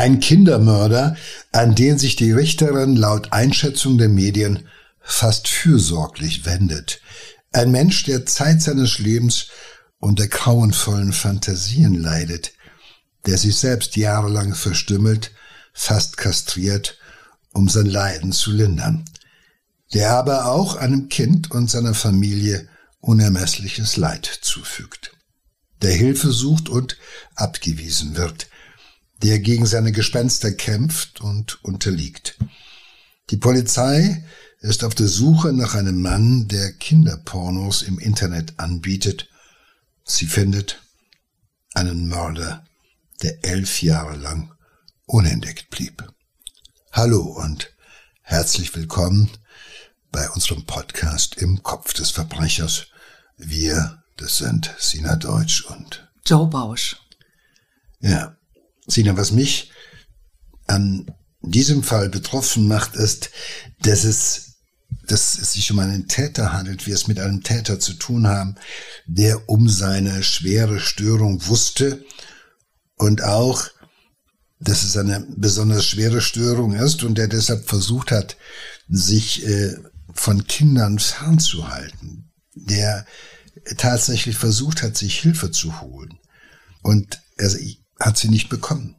Ein Kindermörder, an den sich die Richterin laut Einschätzung der Medien fast fürsorglich wendet. Ein Mensch, der Zeit seines Lebens unter grauenvollen Fantasien leidet, der sich selbst jahrelang verstümmelt, fast kastriert, um sein Leiden zu lindern, der aber auch einem Kind und seiner Familie unermessliches Leid zufügt, der Hilfe sucht und abgewiesen wird, der gegen seine Gespenster kämpft und unterliegt. Die Polizei ist auf der Suche nach einem Mann, der Kinderpornos im Internet anbietet. Sie findet einen Mörder, der elf Jahre lang unentdeckt blieb. Hallo und herzlich willkommen bei unserem Podcast im Kopf des Verbrechers. Wir, das sind Sina Deutsch und Joe Bausch. Ja, Sina, was mich an diesem Fall betroffen macht, ist, dass es dass es sich um einen Täter handelt, wir es mit einem Täter zu tun haben, der um seine schwere Störung wusste und auch, dass es eine besonders schwere Störung ist und der deshalb versucht hat, sich äh, von Kindern fernzuhalten, der tatsächlich versucht hat, sich Hilfe zu holen. Und er hat sie nicht bekommen.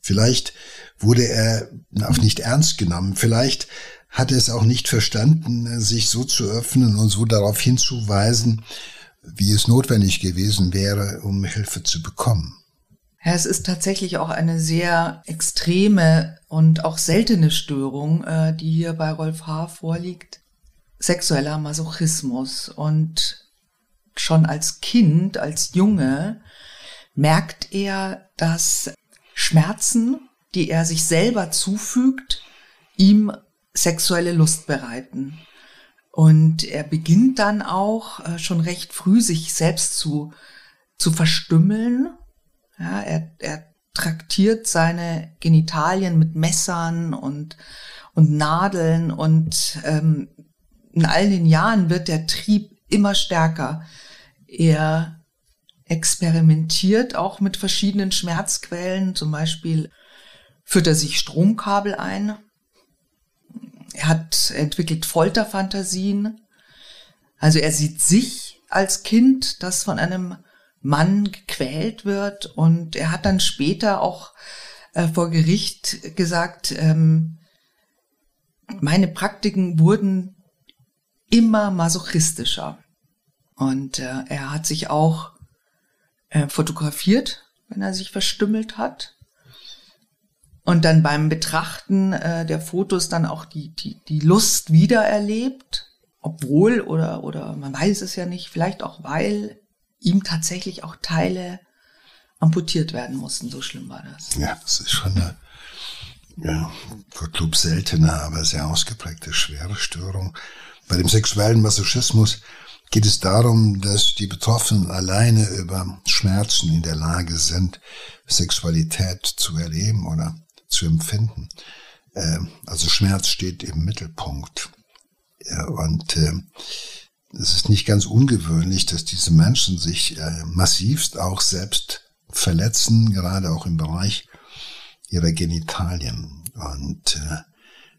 Vielleicht wurde er auch nicht ernst genommen. Vielleicht hat er es auch nicht verstanden, sich so zu öffnen und so darauf hinzuweisen, wie es notwendig gewesen wäre, um Hilfe zu bekommen. Ja, es ist tatsächlich auch eine sehr extreme und auch seltene Störung, äh, die hier bei Rolf H. vorliegt. Sexueller Masochismus. Und schon als Kind, als Junge, merkt er, dass Schmerzen, die er sich selber zufügt, ihm sexuelle Lust bereiten. Und er beginnt dann auch äh, schon recht früh sich selbst zu, zu verstümmeln. Ja, er, er traktiert seine Genitalien mit Messern und, und Nadeln und ähm, in all den Jahren wird der Trieb immer stärker. Er experimentiert auch mit verschiedenen Schmerzquellen, zum Beispiel führt er sich Stromkabel ein er hat entwickelt Folterfantasien. Also er sieht sich als Kind, das von einem Mann gequält wird. Und er hat dann später auch äh, vor Gericht gesagt, ähm, meine Praktiken wurden immer masochistischer. Und äh, er hat sich auch äh, fotografiert, wenn er sich verstümmelt hat und dann beim Betrachten äh, der Fotos dann auch die, die, die Lust wiedererlebt, obwohl oder, oder man weiß es ja nicht, vielleicht auch weil ihm tatsächlich auch Teile amputiert werden mussten. So schlimm war das. Ja, das ist schon eine ja, Gottlob seltene, aber sehr ausgeprägte schwere Störung. Bei dem sexuellen Masochismus geht es darum, dass die Betroffenen alleine über Schmerzen in der Lage sind, Sexualität zu erleben oder zu empfinden. Ähm, also Schmerz steht im Mittelpunkt. und ähm, es ist nicht ganz ungewöhnlich, dass diese Menschen sich äh, massivst auch selbst verletzen, gerade auch im Bereich ihrer Genitalien. Und äh,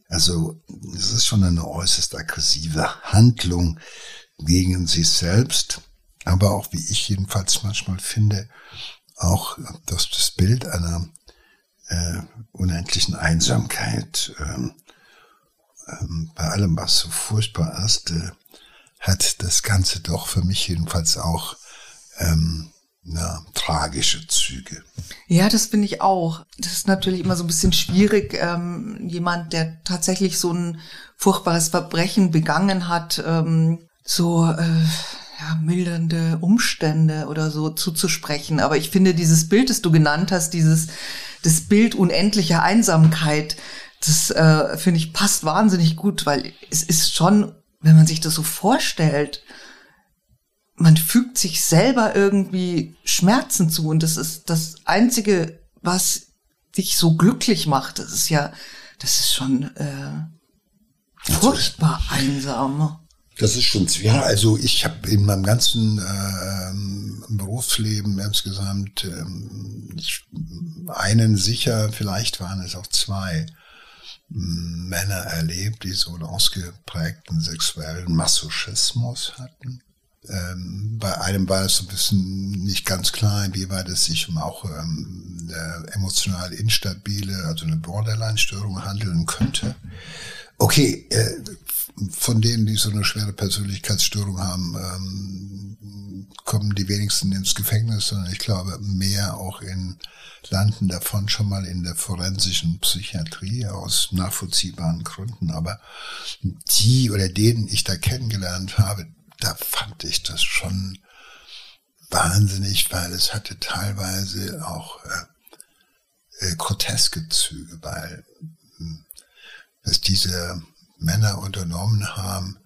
also es ist schon eine äußerst aggressive Handlung gegen sich selbst, aber auch, wie ich jedenfalls manchmal finde, auch das, das Bild einer äh, unendlichen Einsamkeit, ähm, ähm, bei allem, was so furchtbar ist, äh, hat das Ganze doch für mich jedenfalls auch ähm, na, tragische Züge. Ja, das finde ich auch. Das ist natürlich immer so ein bisschen schwierig, ähm, jemand, der tatsächlich so ein furchtbares Verbrechen begangen hat, ähm, so äh, ja, mildernde Umstände oder so zuzusprechen. Aber ich finde dieses Bild, das du genannt hast, dieses das Bild unendlicher Einsamkeit, das äh, finde ich passt wahnsinnig gut, weil es ist schon, wenn man sich das so vorstellt, man fügt sich selber irgendwie Schmerzen zu und das ist das Einzige, was dich so glücklich macht. Das ist ja, das ist schon äh, furchtbar einsam. Das ist schon, ja, also ich habe in meinem ganzen äh, im Berufsleben insgesamt ähm, einen sicher, vielleicht waren es auch zwei Männer erlebt, die so einen ausgeprägten sexuellen Masochismus hatten. Ähm, bei einem war es so ein bisschen nicht ganz klar, inwieweit es sich um auch ähm, eine emotional instabile, also eine Borderline-Störung handeln könnte. Okay, äh, von denen, die so eine schwere Persönlichkeitsstörung haben, ähm, kommen die wenigsten ins Gefängnis, sondern ich glaube mehr auch in landen davon schon mal in der forensischen Psychiatrie aus nachvollziehbaren Gründen. Aber die oder denen ich da kennengelernt habe, da fand ich das schon wahnsinnig, weil es hatte teilweise auch äh, äh, groteske Züge, weil dass hm, diese Männer unternommen haben,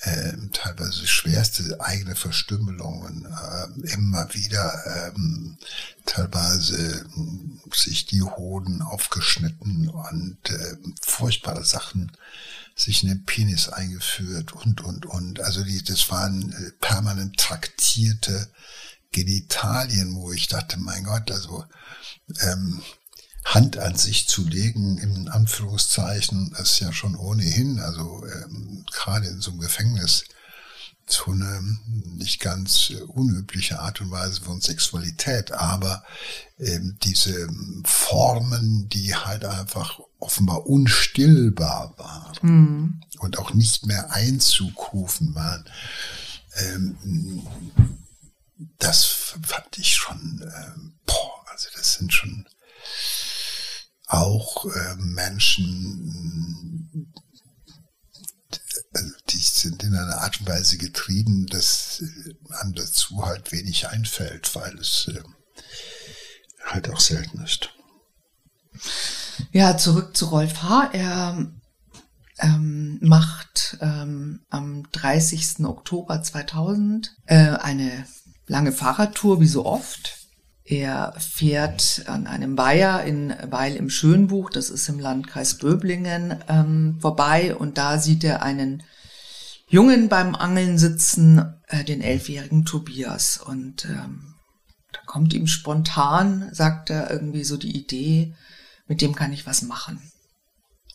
äh, teilweise schwerste eigene Verstümmelungen, äh, immer wieder ähm, teilweise äh, sich die Hoden aufgeschnitten und äh, furchtbare Sachen sich in den Penis eingeführt und, und, und. Also die, das waren äh, permanent traktierte Genitalien, wo ich dachte, mein Gott, also ähm, Hand an sich zu legen, in Anführungszeichen, ist ja schon ohnehin, also ähm, gerade in so einem Gefängnis, so eine nicht ganz äh, unübliche Art und Weise von Sexualität, aber ähm, diese Formen, die halt einfach offenbar unstillbar waren mhm. und auch nicht mehr einzukufen waren, ähm, das fand ich schon, ähm, boah, also das sind schon auch äh, Menschen, also die sind in einer Art und Weise getrieben, dass einem dazu halt wenig einfällt, weil es äh, halt auch selten ist. Ja, zurück zu Rolf H. Er ähm, macht ähm, am 30. Oktober 2000 äh, eine lange Fahrradtour, wie so oft. Er fährt an einem Weiher in Weil im Schönbuch, das ist im Landkreis Böblingen, ähm, vorbei und da sieht er einen Jungen beim Angeln sitzen, äh, den elfjährigen Tobias. Und ähm, da kommt ihm spontan, sagt er irgendwie so die Idee, mit dem kann ich was machen.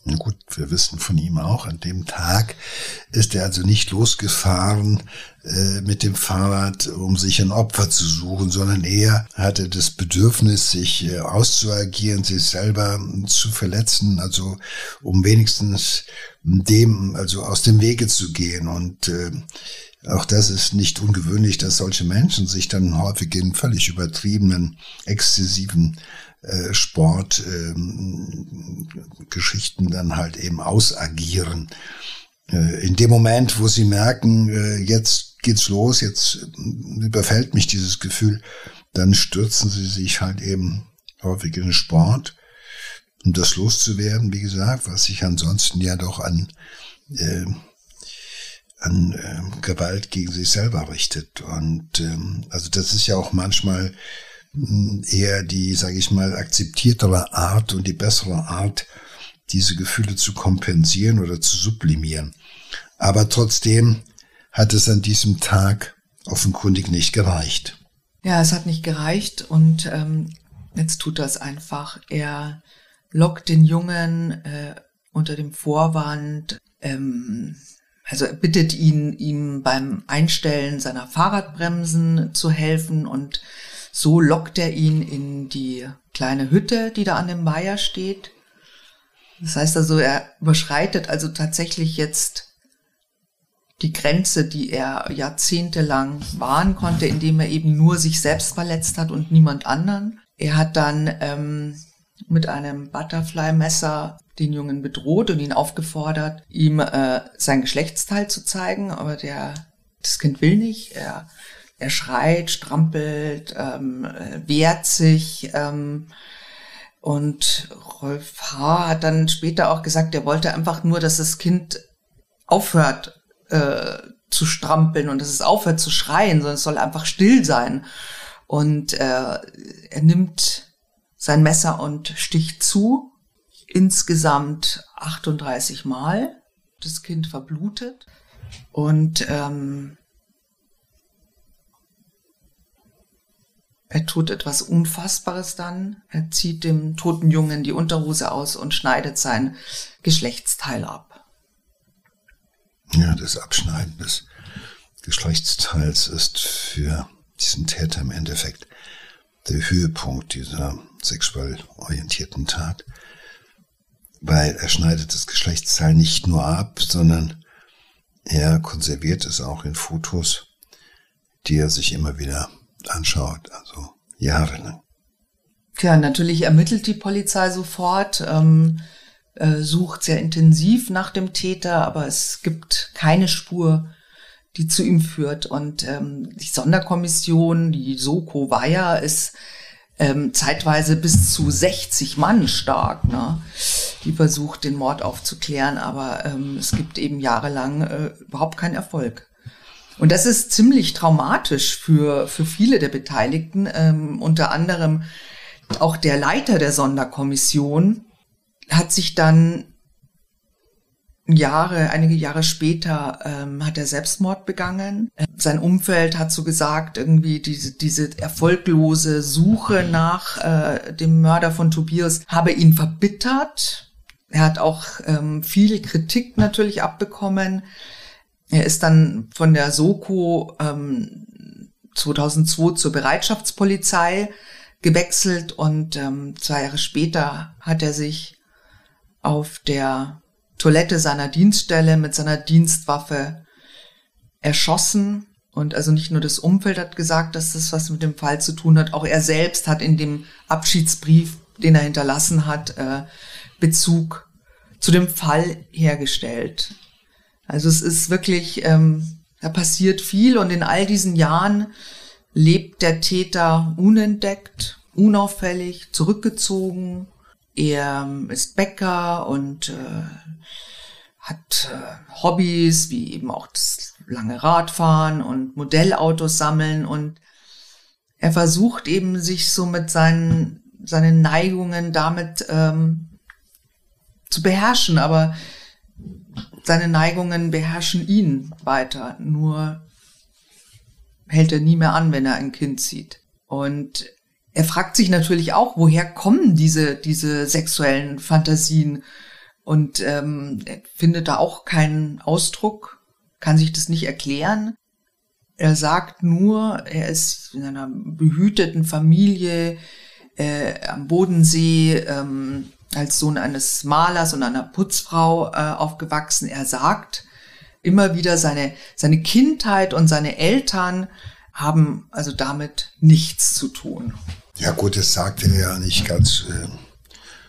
Gut, wir wissen von ihm auch, an dem Tag ist er also nicht losgefahren äh, mit dem Fahrrad, um sich ein Opfer zu suchen, sondern er hatte das Bedürfnis, sich äh, auszuagieren, sich selber zu verletzen, also um wenigstens dem, also aus dem Wege zu gehen. Und äh, auch das ist nicht ungewöhnlich, dass solche Menschen sich dann häufig in völlig übertriebenen, exzessiven äh, Sportgeschichten äh, dann halt eben ausagieren. Äh, in dem Moment, wo sie merken, äh, jetzt geht's los, jetzt überfällt mich dieses Gefühl, dann stürzen sie sich halt eben häufig in den Sport, um das loszuwerden, wie gesagt, was sich ansonsten ja doch an äh, an äh, Gewalt gegen sich selber richtet. Und ähm, also das ist ja auch manchmal eher die, sage ich mal, akzeptiertere Art und die bessere Art, diese Gefühle zu kompensieren oder zu sublimieren. Aber trotzdem hat es an diesem Tag offenkundig nicht gereicht. Ja, es hat nicht gereicht und ähm, jetzt tut es einfach. Er lockt den Jungen äh, unter dem Vorwand, ähm, also er bittet ihn, ihm beim Einstellen seiner Fahrradbremsen zu helfen und so lockt er ihn in die kleine Hütte, die da an dem Weiher steht. Das heißt also, er überschreitet also tatsächlich jetzt die Grenze, die er jahrzehntelang wahren konnte, indem er eben nur sich selbst verletzt hat und niemand anderen. Er hat dann ähm, mit einem Butterfly-Messer den Jungen bedroht und ihn aufgefordert, ihm äh, sein Geschlechtsteil zu zeigen, aber der das Kind will nicht. Er er schreit, strampelt, ähm, wehrt sich. Ähm, und Rolf H. hat dann später auch gesagt, er wollte einfach nur, dass das Kind aufhört äh, zu strampeln und dass es aufhört zu schreien, sondern es soll einfach still sein. Und äh, er nimmt sein Messer und sticht zu. Insgesamt 38 Mal. Das Kind verblutet. Und ähm, Er tut etwas Unfassbares dann. Er zieht dem toten Jungen die Unterhose aus und schneidet sein Geschlechtsteil ab. Ja, das Abschneiden des Geschlechtsteils ist für diesen Täter im Endeffekt der Höhepunkt dieser sexuell orientierten Tat, weil er schneidet das Geschlechtsteil nicht nur ab, sondern er konserviert es auch in Fotos, die er sich immer wieder anschaut, also jahrelang. Ja, natürlich ermittelt die Polizei sofort, ähm, äh, sucht sehr intensiv nach dem Täter, aber es gibt keine Spur, die zu ihm führt. Und ähm, die Sonderkommission, die Soko Weiher, ist ähm, zeitweise bis zu 60 Mann stark, ne? die versucht, den Mord aufzuklären, aber ähm, es gibt eben jahrelang äh, überhaupt keinen Erfolg. Und das ist ziemlich traumatisch für, für viele der Beteiligten, ähm, unter anderem auch der Leiter der Sonderkommission hat sich dann Jahre, einige Jahre später ähm, hat er Selbstmord begangen. Sein Umfeld hat so gesagt, irgendwie diese, diese erfolglose Suche nach äh, dem Mörder von Tobias habe ihn verbittert. Er hat auch ähm, viel Kritik natürlich abbekommen. Er ist dann von der Soko ähm, 2002 zur Bereitschaftspolizei gewechselt und ähm, zwei Jahre später hat er sich auf der Toilette seiner Dienststelle mit seiner Dienstwaffe erschossen. Und also nicht nur das Umfeld hat gesagt, dass das was mit dem Fall zu tun hat, auch er selbst hat in dem Abschiedsbrief, den er hinterlassen hat, äh, Bezug zu dem Fall hergestellt. Also es ist wirklich, ähm, da passiert viel und in all diesen Jahren lebt der Täter unentdeckt, unauffällig, zurückgezogen. Er ähm, ist Bäcker und äh, hat äh, Hobbys wie eben auch das lange Radfahren und Modellautos sammeln und er versucht eben sich so mit seinen, seinen Neigungen damit ähm, zu beherrschen, aber seine Neigungen beherrschen ihn weiter, nur hält er nie mehr an, wenn er ein Kind sieht. Und er fragt sich natürlich auch, woher kommen diese, diese sexuellen Fantasien? Und ähm, er findet da auch keinen Ausdruck, kann sich das nicht erklären. Er sagt nur, er ist in einer behüteten Familie äh, am Bodensee, ähm, als Sohn eines Malers und einer Putzfrau äh, aufgewachsen. Er sagt immer wieder, seine, seine Kindheit und seine Eltern haben also damit nichts zu tun. Ja gut, das sagt er ja nicht ganz äh,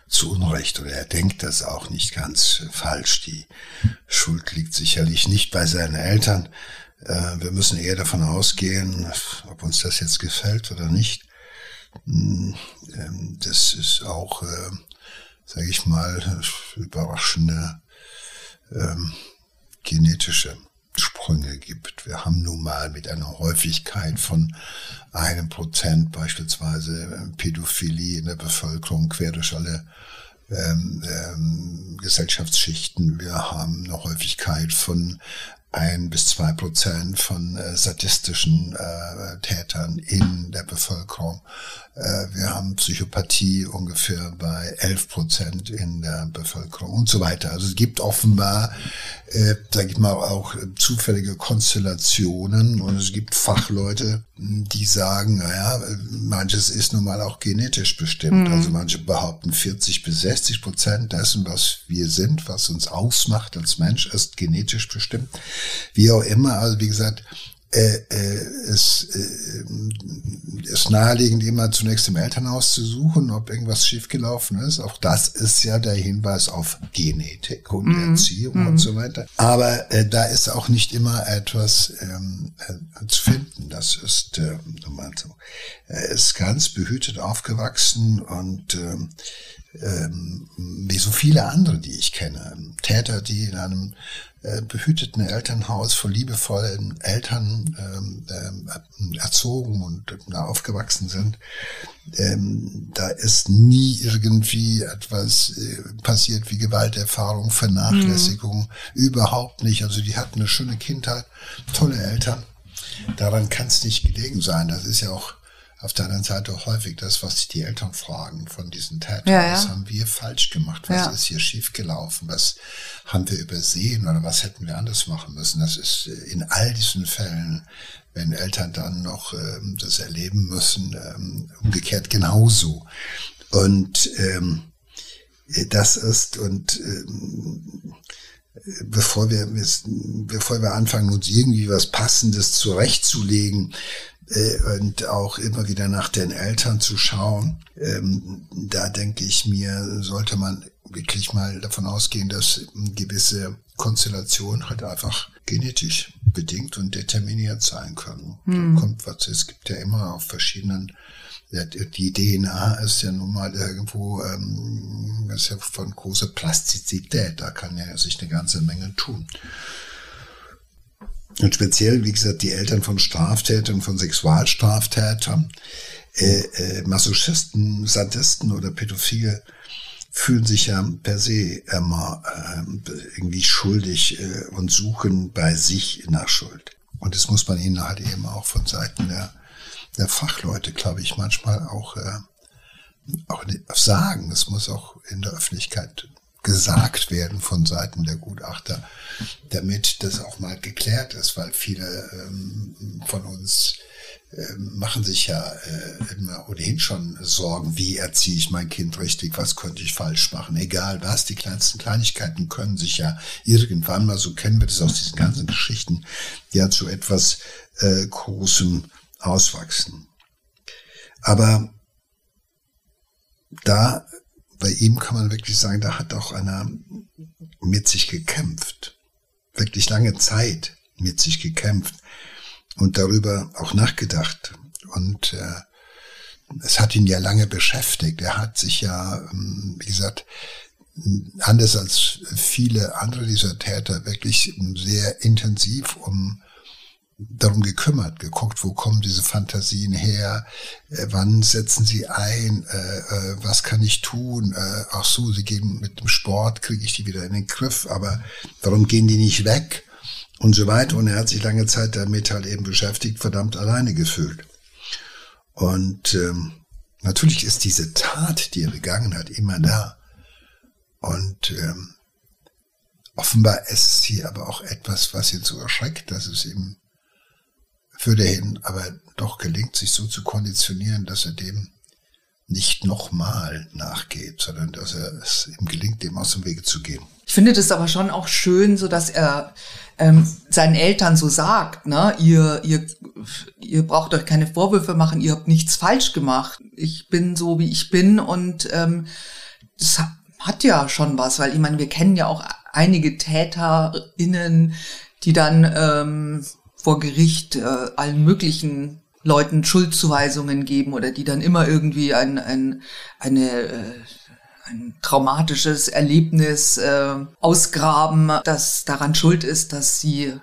zu Unrecht oder er denkt das auch nicht ganz äh, falsch. Die Schuld liegt sicherlich nicht bei seinen Eltern. Äh, wir müssen eher davon ausgehen, ob uns das jetzt gefällt oder nicht. Hm, ähm, das ist auch äh, sage ich mal, überraschende ähm, genetische Sprünge gibt. Wir haben nun mal mit einer Häufigkeit von einem Prozent beispielsweise ähm, Pädophilie in der Bevölkerung quer durch alle ähm, ähm, Gesellschaftsschichten. Wir haben eine Häufigkeit von ein bis zwei Prozent von äh, sadistischen äh, Tätern in der Bevölkerung. Äh, wir haben Psychopathie ungefähr bei 11 Prozent in der Bevölkerung und so weiter. Also es gibt offenbar, äh, sage ich mal, auch zufällige Konstellationen und es gibt Fachleute, die sagen, naja, manches ist nun mal auch genetisch bestimmt. Mhm. Also manche behaupten 40 bis 60 Prozent dessen, was wir sind, was uns ausmacht als Mensch, ist genetisch bestimmt. Wie auch immer, also wie gesagt, äh, äh, es äh, ist naheliegend, immer zunächst im Elternhaus zu suchen, ob irgendwas schiefgelaufen ist. Auch das ist ja der Hinweis auf Genetik und mm. Erziehung mm. und so weiter. Aber äh, da ist auch nicht immer etwas ähm, äh, zu finden. Das ist äh, so. Er ist ganz behütet aufgewachsen und ähm, ähm, wie so viele andere, die ich kenne. Täter, die in einem äh, behüteten Elternhaus von liebevollen Eltern ähm, ähm, erzogen und äh, aufgewachsen sind. Ähm, da ist nie irgendwie etwas äh, passiert wie Gewalterfahrung, Vernachlässigung, mhm. überhaupt nicht. Also die hatten eine schöne Kindheit, tolle Eltern. Daran kann es nicht gelegen sein. Das ist ja auch auf der anderen Seite häufig das, was sich die Eltern fragen von diesen Tätern. Ja, ja. Was haben wir falsch gemacht? Was Ja. ist hier schiefgelaufen? Was haben wir übersehen oder was hätten wir anders machen müssen? Das ist äh, in all diesen Fällen, wenn Eltern dann noch ähm, das erleben müssen, ähm, umgekehrt genauso. Und ähm, das ist und ähm, bevor wir bevor wir anfangen uns irgendwie was passendes zurechtzulegen äh, und auch immer wieder nach den Eltern zu schauen, ähm, da denke ich mir, sollte man wirklich mal davon ausgehen, dass gewisse Konstellationen halt einfach genetisch bedingt und determiniert sein können. Da kommt was, es gibt ja immer auf verschiedenen die DNA ist ja nun mal irgendwo, ähm, ist ja von großer Plastizität, da kann ja sich eine ganze Menge tun. Und speziell, wie gesagt, die Eltern von Straftätern, von Sexualstraftätern, äh, äh, Masochisten, Sadisten oder Pädophile fühlen sich ja per se immer äh, irgendwie schuldig äh, und suchen bei sich nach Schuld. Und das muss man ihnen halt eben auch von Seiten der der Fachleute, glaube ich, manchmal auch, äh, auch sagen. Es muss auch in der Öffentlichkeit gesagt werden von Seiten der Gutachter, damit das auch mal geklärt ist, weil viele ähm, von uns äh, machen sich ja äh, immer ohnehin schon Sorgen, wie erziehe ich mein Kind richtig, was könnte ich falsch machen, egal was, die kleinsten Kleinigkeiten können sich ja irgendwann mal, so kennen wir das aus diesen ganzen Geschichten, ja zu etwas äh, Großem auswachsen. Aber da, bei ihm kann man wirklich sagen, da hat auch einer mit sich gekämpft. Wirklich lange Zeit mit sich gekämpft und darüber auch nachgedacht. Und äh, es hat ihn ja lange beschäftigt. Er hat sich ja, ähm, wie gesagt, anders als viele andere dieser Täter wirklich sehr intensiv um darum gekümmert, geguckt, wo kommen diese Fantasien her, äh, wann setzen sie ein, äh, äh, was kann ich tun, äh, ach so, sie gehen mit dem Sport, kriege ich die wieder in den Griff, aber warum gehen die nicht weg und so weiter. Und er hat sich lange Zeit damit halt eben beschäftigt, verdammt alleine gefühlt. Und ähm, natürlich ist diese Tat, die er begangen hat, immer da. Und ähm, offenbar ist es hier aber auch etwas, was ihn so erschreckt, dass es ihm für dahin aber doch gelingt, sich so zu konditionieren, dass er dem nicht nochmal nachgeht, sondern dass er es ihm gelingt, dem aus dem Wege zu gehen. Ich finde das aber schon auch schön, so dass er ähm, seinen Eltern so sagt, ne, ihr, ihr, ihr braucht euch keine Vorwürfe machen, ihr habt nichts falsch gemacht. Ich bin so, wie ich bin und ähm, das hat ja schon was, weil ich meine, wir kennen ja auch einige TäterInnen, die dann ähm, vor Gericht äh, allen möglichen Leuten Schuldzuweisungen geben oder die dann immer irgendwie ein, ein, eine, äh, ein traumatisches Erlebnis äh, ausgraben, das daran schuld ist, dass sie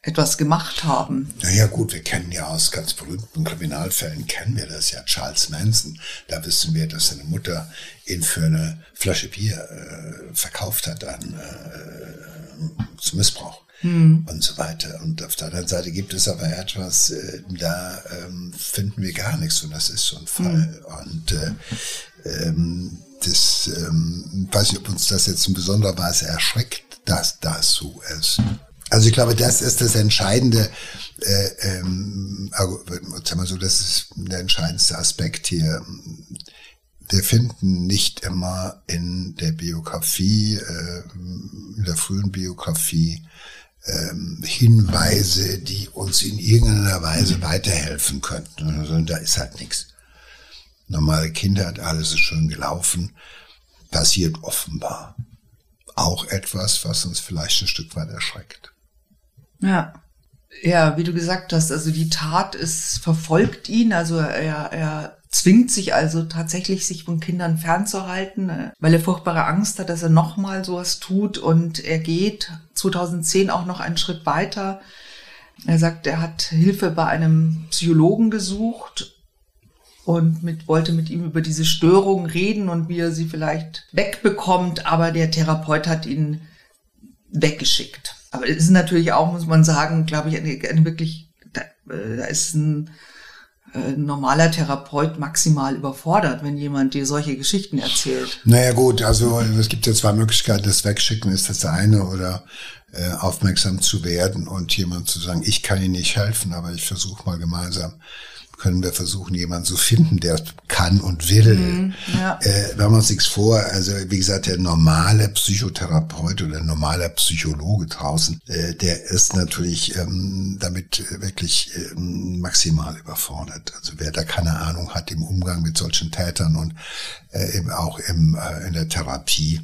etwas gemacht haben. Naja gut, wir kennen ja aus ganz berühmten Kriminalfällen, kennen wir das ja, Charles Manson. Da wissen wir, dass seine Mutter ihn für eine Flasche Bier äh, verkauft hat an, äh, zum Missbrauch. Hm. und so weiter. Und auf der anderen Seite gibt es aber etwas, äh, da ähm, finden wir gar nichts und das ist so ein Fall. Hm. Und äh, ähm, das, ähm, weiß nicht, ob uns das jetzt in besonderer Weise erschreckt, dass das so ist. Also ich glaube, das ist das entscheidende, äh, ähm, sag mal so, das ist der entscheidendste Aspekt hier. Wir finden nicht immer in der Biografie, äh, in der frühen Biografie, ähm, Hinweise, die uns in irgendeiner Weise weiterhelfen könnten. Also, da ist halt nichts. Normale Kindheit, alles ist schön gelaufen, passiert offenbar auch etwas, was uns vielleicht ein Stück weit erschreckt. Ja. Ja, wie du gesagt hast, also die Tat ist, verfolgt ihn, also er, er zwingt sich also tatsächlich, sich von Kindern fernzuhalten, äh, weil er furchtbare Angst hat, dass er nochmal sowas tut und er geht 2010 auch noch einen Schritt weiter. Er sagt, er hat Hilfe bei einem Psychologen gesucht und mit, wollte mit ihm über diese Störung reden und wie er sie vielleicht wegbekommt, aber der Therapeut hat ihn weggeschickt. Aber es ist natürlich auch, muss man sagen, glaube ich, eine, eine wirklich, da, da ist ein äh, normaler Therapeut maximal überfordert, wenn jemand dir solche Geschichten erzählt. Naja gut, also es gibt ja zwei Möglichkeiten. Das Wegschicken ist das eine oder äh, aufmerksam zu werden und jemand zu sagen, ich kann Ihnen nicht helfen, aber ich versuche mal gemeinsam können wir versuchen, jemanden zu finden, der kann und will. Mhm, ja. äh, wir uns nichts vor. Also wie gesagt, der normale Psychotherapeut oder normale Psychologe draußen, äh, der ist natürlich ähm, damit wirklich ähm, maximal überfordert. Also wer da keine Ahnung hat im Umgang mit solchen Tätern und äh, eben auch im, äh, in der Therapie,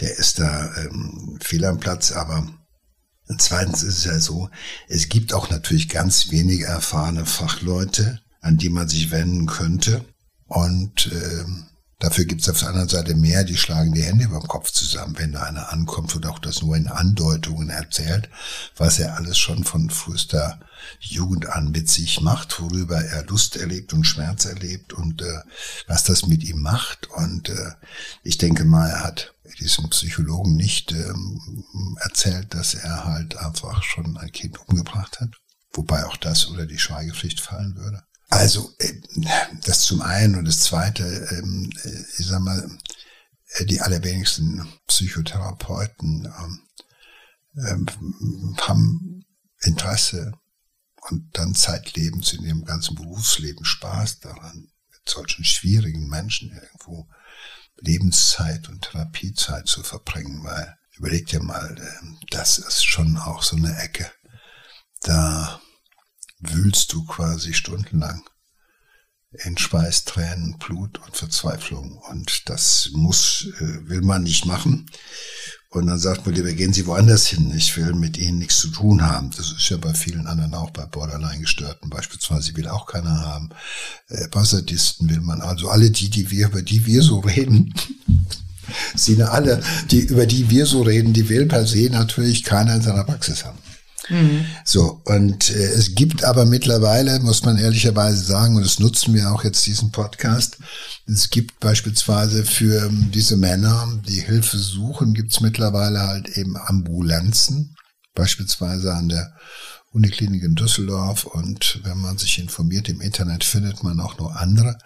der ist da ähm, fehl am Platz. Aber zweitens ist es ja so, es gibt auch natürlich ganz wenige erfahrene Fachleute, an die man sich wenden könnte. Und äh, dafür gibt es auf der anderen Seite mehr, die schlagen die Hände über dem Kopf zusammen, wenn da einer ankommt und auch das nur in Andeutungen erzählt, was er alles schon von frühester Jugend an mit sich macht, worüber er Lust erlebt und Schmerz erlebt und äh, was das mit ihm macht. Und äh, ich denke mal, er hat diesem Psychologen nicht ähm, erzählt, dass er halt einfach schon ein Kind umgebracht hat. Wobei auch das unter die Schweigepflicht fallen würde. Also äh, das zum einen und das zweite, ähm, äh, ich sag mal, äh, die allerwenigsten Psychotherapeuten ähm, haben Interesse und dann zeitlebens in ihrem ganzen Berufsleben Spaß daran, mit solchen schwierigen Menschen irgendwo Lebenszeit und Therapiezeit zu verbringen, weil überleg dir mal, das ist schon auch so eine Ecke. Da wühlst du quasi stundenlang in Schweiß, Tränen, Blut und Verzweiflung. Und das muss, äh, will man nicht machen. Und dann sagt man lieber, gehen Sie woanders hin. Ich will mit Ihnen nichts zu tun haben. Das ist ja bei vielen anderen auch, bei Borderline-Gestörten beispielsweise, will auch keiner haben. Äh, Passadisten will man, also alle die, die wir, über die wir so reden, sind alle, die, über die wir so reden, die will per se natürlich keiner in seiner Praxis haben. Mhm. So, und äh, es gibt aber mittlerweile, muss man ehrlicherweise sagen, und das nutzen wir auch jetzt diesen Podcast, es gibt beispielsweise für ähm, diese Männer, die Hilfe suchen, gibt es mittlerweile halt eben Ambulanzen, beispielsweise an der Uniklinik in Düsseldorf und wenn man sich informiert im Internet, findet man auch noch andere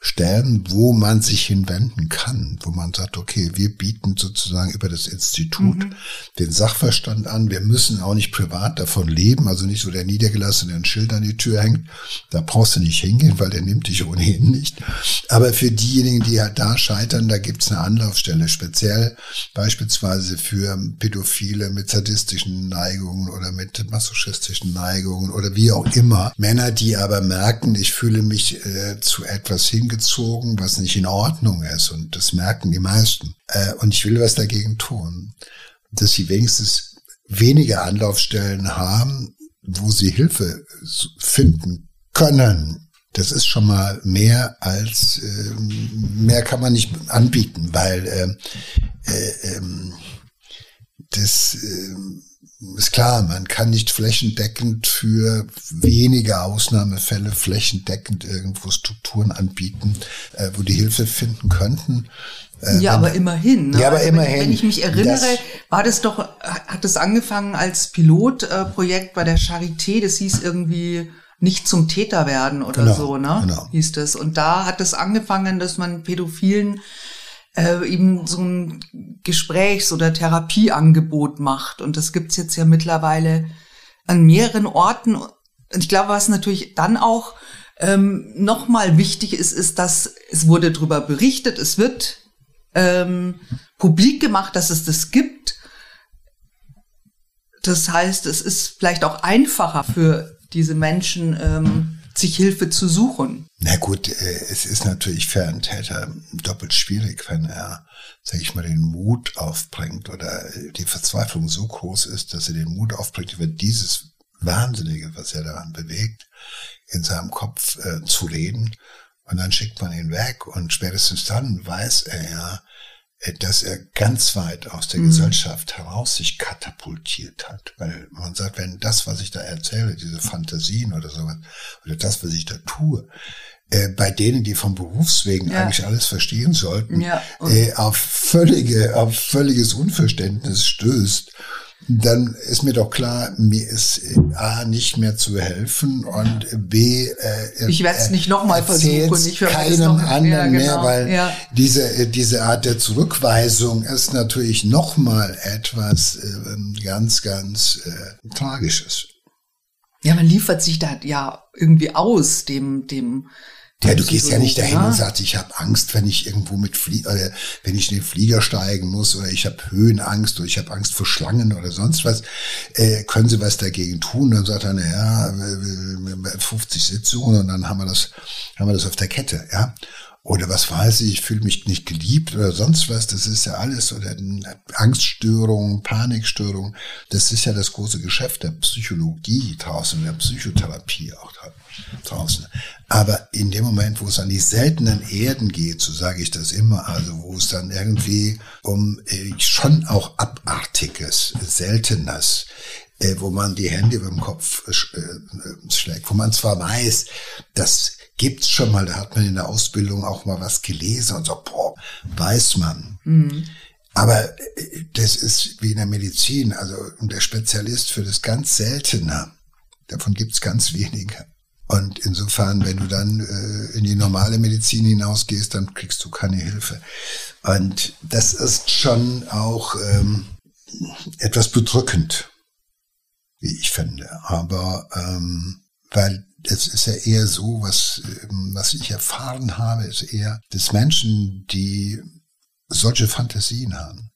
Stellen, wo man sich hinwenden kann, wo man sagt, okay, wir bieten sozusagen über das Institut mhm. den Sachverstand an. Wir müssen auch nicht privat davon leben, also nicht so der Niedergelassene ein Schild an die Tür hängt. Da brauchst du nicht hingehen, weil der nimmt dich ohnehin nicht. Aber für diejenigen, die halt da scheitern, da gibt's eine Anlaufstelle, speziell beispielsweise für Pädophile mit sadistischen Neigungen oder mit masochistischen sexualischen Neigungen oder wie auch immer. Männer, die aber merken, ich fühle mich äh, zu etwas hingezogen, was nicht in Ordnung ist. Und das merken die meisten. Äh, und ich will was dagegen tun. Dass sie wenigstens weniger Anlaufstellen haben, wo sie Hilfe finden können. Das ist schon mal mehr als äh, mehr kann man nicht anbieten, weil äh, äh, ähm, das äh, ist klar, man kann nicht flächendeckend für wenige Ausnahmefälle flächendeckend irgendwo Strukturen anbieten, äh, wo die Hilfe finden könnten. Äh, ja, aber immerhin. Ne? Ja, aber also immerhin. Wenn, ich mich erinnere, das, war das doch, hat es angefangen als Pilotprojekt bei der Charité, das hieß irgendwie nicht zum Täter werden oder genau, so, ne? Genau. Hieß das. Und da hat es angefangen, dass man Pädophilen äh, eben so ein Gesprächs- oder Therapieangebot macht. Und das gibt's jetzt ja mittlerweile an mehreren Orten. Und ich glaube, was natürlich dann auch ähm, nochmal wichtig ist, ist, dass es wurde darüber berichtet, es wird ähm, publik gemacht, dass es das gibt. Das heißt, es ist vielleicht auch einfacher für diese Menschen, ähm, sich Hilfe zu suchen. Na gut, äh, es ist natürlich für einen Täter doppelt schwierig, wenn er, sag ich mal, den Mut aufbringt oder die Verzweiflung so groß ist, dass er den Mut aufbringt, über dieses Wahnsinnige, was er daran bewegt, in seinem Kopf äh, zu reden. Und dann schickt man ihn weg und spätestens dann weiß er ja, dass er ganz weit aus der mhm. Gesellschaft heraus sich katapultiert hat. Weil man sagt, wenn das, was ich da erzähle, diese Fantasien oder sowas, oder das, was ich da tue, äh, bei denen, die vom Berufswegen ja. eigentlich alles verstehen sollten, ja. äh, auf völlige, auf völliges Unverständnis stößt, dann ist mir doch klar, mir ist A nicht mehr zu helfen und B äh, ich werde es nicht nochmal versuchen. Ich keinem noch, anderen genau, mehr, weil ja. diese äh, diese Art der Zurückweisung ist natürlich nochmal etwas äh, ganz ganz äh, tragisches. Ja, man liefert sich da ja irgendwie aus dem dem ja, du gehst ja nicht dahin ja. und sagst, ich habe Angst, wenn ich irgendwo mit Flie oder wenn ich in den Flieger steigen muss oder ich habe Höhenangst oder ich habe Angst vor Schlangen oder sonst was. Äh, können Sie was dagegen tun? Dann sagt er, na ja, 50 Sitzungen und dann haben wir das, haben wir das auf der Kette, ja oder was weiß ich, ich fühle mich nicht geliebt oder sonst was, das ist ja alles, oder Angststörung, Panikstörung, das ist ja das große Geschäft der Psychologie draußen, der Psychotherapie auch draußen. Aber in dem Moment, wo es an die seltenen Erden geht, so sage ich das immer, also wo es dann irgendwie um äh, schon auch Abartiges, Seltenes, äh, wo man die Hände über dem Kopf äh schlägt, wo man zwar weiß, dass gibt's schon mal, da hat man in der Ausbildung auch mal was gelesen und so, boah, weiß man. Mhm. Aber äh, das ist wie in der Medizin, also der Spezialist für das ganz Seltene, davon gibt's ganz wenige. Und insofern, wenn du dann äh, in die normale Medizin hinausgehst, dann kriegst du keine Hilfe. Und das ist schon auch ähm, etwas bedrückend, wie ich finde. Aber ähm, weil es ist ja eher so, was, ähm, was ich erfahren habe, ist eher, dass Menschen, die solche Fantasien haben,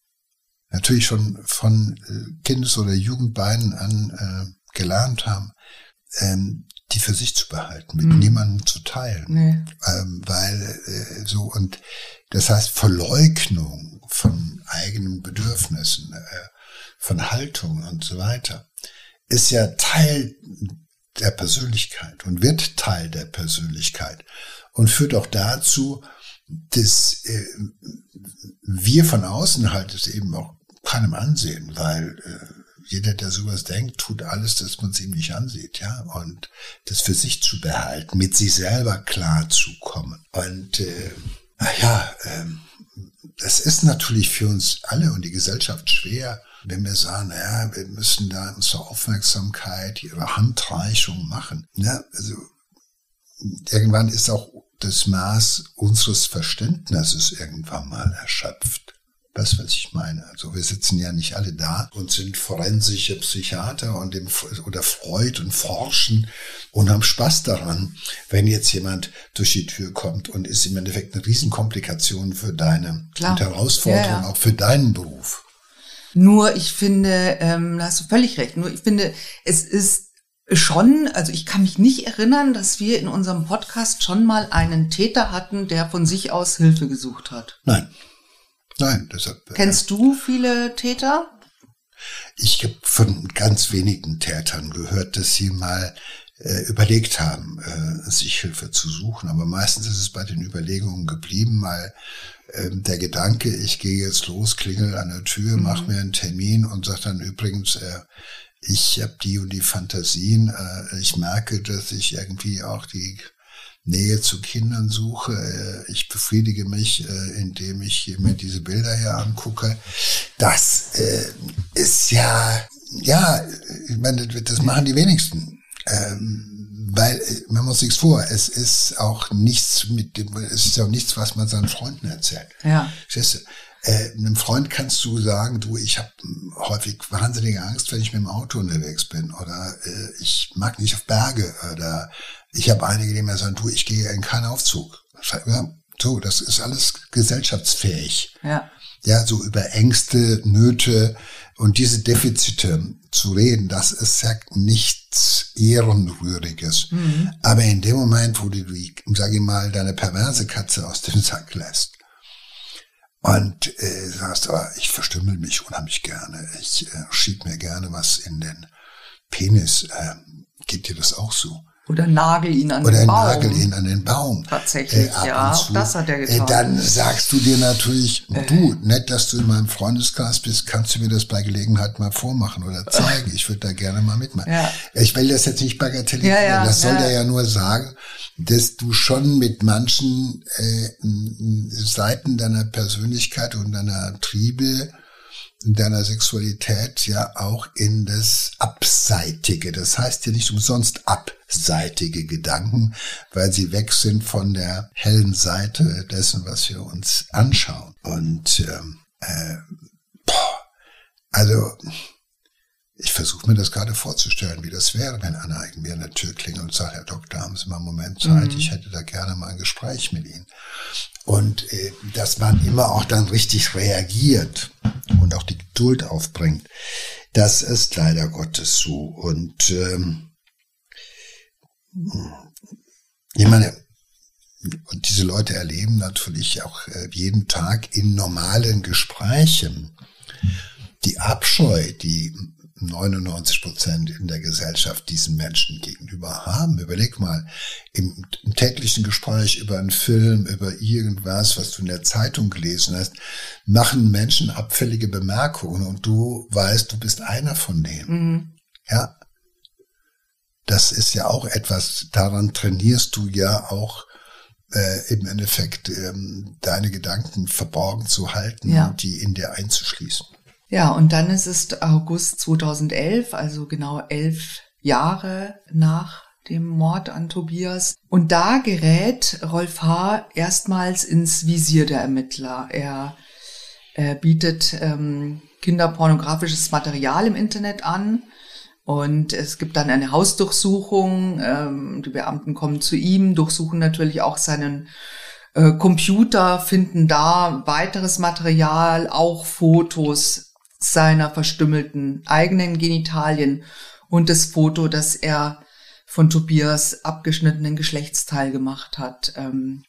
natürlich schon von äh, Kindes- oder Jugendbeinen an äh, gelernt haben, ähm, die für sich zu behalten, mit mhm. niemandem zu teilen. Nee. Ähm, weil äh, so, und das heißt Verleugnung von eigenen Bedürfnissen, äh, von Haltung und so weiter, ist ja Teil der Persönlichkeit und wird Teil der Persönlichkeit und führt auch dazu, dass äh, wir von außen halt es eben auch keinem ansehen, weil äh, jeder, der sowas denkt, tut alles, dass man es ihm nicht ansieht, ja, und das für sich zu behalten, mit sich selber klar zu kommen. Und äh, ja, äh, das ist natürlich für uns alle und die Gesellschaft schwer, wenn wir sagen, ja, wir müssen da unsere Aufmerksamkeit, ihre Handreichung machen. Ja, also irgendwann ist auch das Maß unseres Verständnisses irgendwann mal erschöpft. Das, was ich meine. Also wir sitzen ja nicht alle da und sind forensische Psychiater und im, oder Freud und forschen und haben Spaß daran, wenn jetzt jemand durch die Tür kommt und ist im Endeffekt eine Riesenkomplikation für deine Klar. und Herausforderung, ja, ja. auch für deinen Beruf. Nur ich finde, ähm, da hast du völlig recht, nur ich finde, es ist schon, also ich kann mich nicht erinnern, dass wir in unserem Podcast schon mal einen Täter hatten, der von sich aus Hilfe gesucht hat. Nein. Nein, deshalb. Äh, Kennst du viele Täter? Ich habe von ganz wenigen Tätern gehört, dass sie mal äh, überlegt haben, äh, sich Hilfe zu suchen. Aber meistens ist es bei den Überlegungen geblieben, weil äh, der Gedanke, ich gehe jetzt los, klingel an der Tür, mhm. mach mir einen Termin und sag dann übrigens, äh, ich habe die und die Fantasien. Äh, ich merke, dass ich irgendwie auch die Nähe zu Kindern suche. Äh, ich befriedige mich, äh, indem ich mir diese Bilder hier angucke. Das äh, ist ja, ja, ich meine, das machen die wenigsten. Ähm, weil äh, man muss sich's vor, es ist auch nichts mit dem, es ist auch nichts, was man seinen Freunden erzählt. Ja. Verstehst du? Äh, einem Freund kannst du sagen, du, ich habe häufig wahnsinnige Angst, wenn ich mit dem Auto unterwegs bin oder äh, ich mag nicht auf Berge oder ich habe einige, die mir sagen, du, ich gehe in keinen Aufzug. Ja, so, das ist alles gesellschaftsfähig. Ja. Ja, so über Ängste, Nöte, und diese Defizite zu reden, das ist ja nichts Ehrenrühriges. Mhm. Aber in dem Moment, wo du, sag ich mal, deine perverse Katze aus dem Sack lässt und äh, sagst, oh, ich verstümmel mich unheimlich gerne, ich äh, schieb mir gerne was in den Penis, äh, geht dir das auch so? Oder nagel ihn an Oder den Baum. Oder nagel ihn an den Baum. Tatsächlich, äh, ja, auch das hat er getan. Äh, dann sagst du dir natürlich, äh. du, nett, dass du in meinem Freundeskreis bist, kannst du mir das bei Gelegenheit mal vormachen oder zeigen. Ich würde da gerne mal mitmachen. Ja. Ich will das jetzt nicht bagatellisieren. Ja, ja, das soll ja. ja nur sagen, dass du schon mit manchen äh, Seiten deiner Persönlichkeit und deiner Triebe deiner Sexualität ja auch in das Abseitige. Das heißt ja nicht umsonst abseitige Gedanken, weil sie weg sind von der hellen Seite dessen, was wir uns anschauen. Und ähm, äh, boah, also ich versuche mir das gerade vorzustellen, wie das wäre, wenn Anna irgendwie an der Tür klingelt und sagt, Herr Doktor, haben Sie mal einen Moment Zeit, mhm. ich hätte da gerne mal ein Gespräch mit Ihnen. Und äh, dass man immer auch dann richtig reagiert und auch die Geduld aufbringt, das ist leider Gottes so. Und ähm, ich meine, und diese Leute erleben natürlich auch äh, jeden Tag in normalen Gesprächen die Abscheu, die 99 Prozent in der Gesellschaft diesen Menschen gegenüber haben. Überleg mal, im, im, täglichen Gespräch über einen Film, über irgendwas, was du in der Zeitung gelesen hast, machen Menschen abfällige Bemerkungen und du weißt, du bist einer von denen. Mhm. Ja. Das ist ja auch etwas, daran trainierst du ja auch äh, im Endeffekt ähm, deine Gedanken verborgen zu halten ja. und die in dir einzuschließen. Ja, und dann ist es August 2011, also genau elf Jahre nach dem Mord an Tobias. Und da gerät Rolf H. erstmals ins Visier der Ermittler. Er, er bietet ähm, kinderpornografisches Material im Internet an. Und es gibt dann eine Hausdurchsuchung. Ähm, die Beamten kommen zu ihm, durchsuchen natürlich auch seinen äh, Computer, finden da weiteres Material, auch Fotos seiner verstümmelten eigenen Genitalien und das Foto, das er von Tobias abgeschnittenen Geschlechtsteil gemacht hat. Ähm,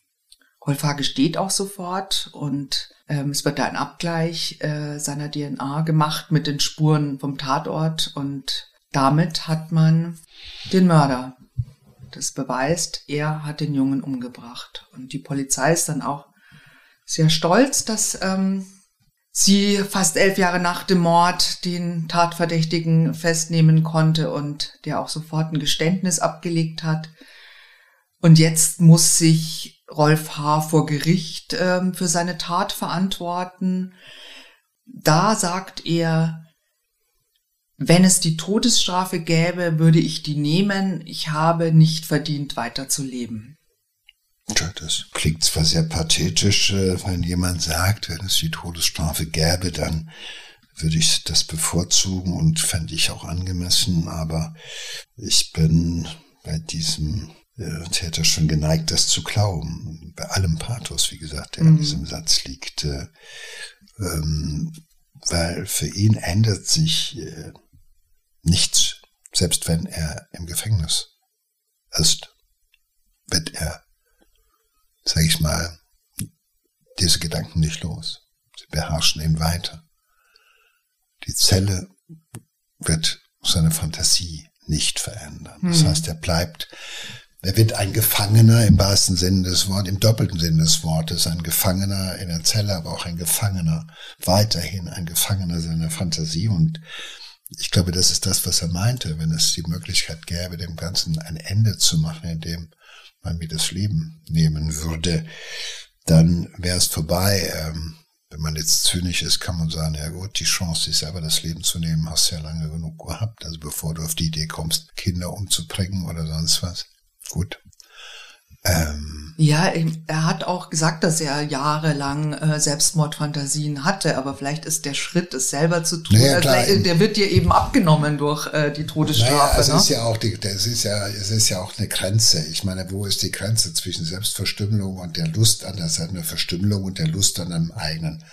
Rolfa gesteht auch sofort und ähm, es wird da ein Abgleich äh, seiner DNA gemacht mit den Spuren vom Tatort und damit hat man den Mörder. Das beweist, er hat den Jungen umgebracht. Und die Polizei ist dann auch sehr stolz, dass ähm, sie fast elf Jahre nach dem Mord den Tatverdächtigen festnehmen konnte und der auch sofort ein Geständnis abgelegt hat. Und jetzt muss sich Rolf H. vor Gericht ähm, für seine Tat verantworten. Da sagt er, wenn es die Todesstrafe gäbe, würde ich die nehmen. Ich habe nicht verdient, weiterzuleben. Das klingt zwar sehr pathetisch, äh, wenn jemand sagt, wenn es die Todesstrafe gäbe, dann würde ich das bevorzugen und fände ich auch angemessen, aber ich bin bei diesem äh, Täter schon geneigt, das zu glauben. Bei allem Pathos, wie gesagt, der mhm. in diesem Satz liegt. Äh, ähm, weil für ihn ändert sich äh, nichts, selbst wenn er im Gefängnis ist, wird er sage ich mal, diese Gedanken nicht los. Sie beherrschen ihn weiter. Die Zelle wird seine Fantasie nicht verändern. Das hm. heißt, er bleibt, er wird ein Gefangener im wahrsten Sinne des Wortes, im doppelten Sinne des Wortes, ein Gefangener in der Zelle, aber auch ein Gefangener, weiterhin ein Gefangener seiner Fantasie. Und ich glaube, das ist das, was er meinte, wenn es die Möglichkeit gäbe, dem Ganzen ein Ende zu machen, indem man mir das Leben nehmen würde, dann wäre es vorbei. Ähm, wenn man jetzt zynisch ist, kann man sagen, ja gut, die Chance, sich selber das Leben zu nehmen, hast du ja lange genug gehabt. Also bevor du auf die Idee kommst, Kinder umzubringen oder sonst was. Gut. Ähm, ja, er hat auch gesagt, dass er jahrelang äh, Selbstmordfantasien hatte, aber vielleicht ist der Schritt, es selber zu tun, naja, klar, äh, der wird dir eben abgenommen durch äh, die Todesstrafe. Naja, es ne? ist ja auch die, das ist ja, es ist ja auch eine Grenze. Ich meine, wo ist die Grenze zwischen Selbstverstümmelung und der Lust an der eine Verstümmelung und der Lust an einem eigenen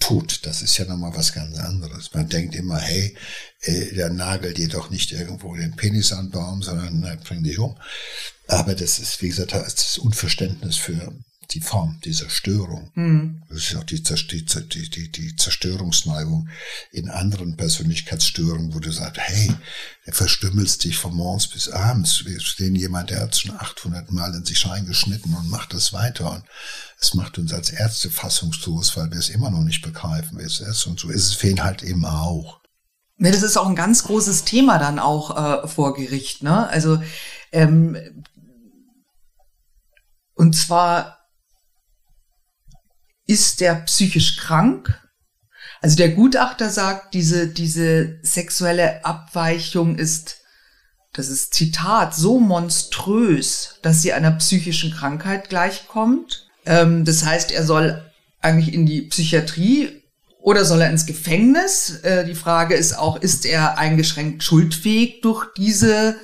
tut. Das ist ja nochmal was ganz anderes. Man denkt immer, hey, äh, der nagelt dir doch nicht irgendwo den Penis an den Baum, sondern äh, bring dich um. Aber das ist, wie gesagt, das ist Unverständnis für die Form dieser Störung. Mhm. Das ist auch die, die, die, die Zerstörungsneigung in anderen Persönlichkeitsstörungen, wo du sagst, hey, er verstümmelst dich von morgens bis abends. Wir sehen jemand, der hat schon 800 Mal in sich reingeschnitten und macht das weiter. Und es macht uns als Ärzte fassungslos, weil wir es immer noch nicht begreifen, wie es ist. Und so ist es ihn halt eben auch. Ja, das ist auch ein ganz großes Thema dann auch äh, vor Gericht. Ne? Also ähm, und zwar ist der psychisch krank, Also der Gutachter sagt, diese, diese sexuelle Abweichung ist, das ist Zitat, so monströs, dass sie einer psychischen Krankheit gleichkommt. Ähm, das heißt, er soll eigentlich in die Psychiatrie oder soll er ins Gefängnis? Äh, die Frage ist auch, ist er eingeschränkt schuldfähig durch diese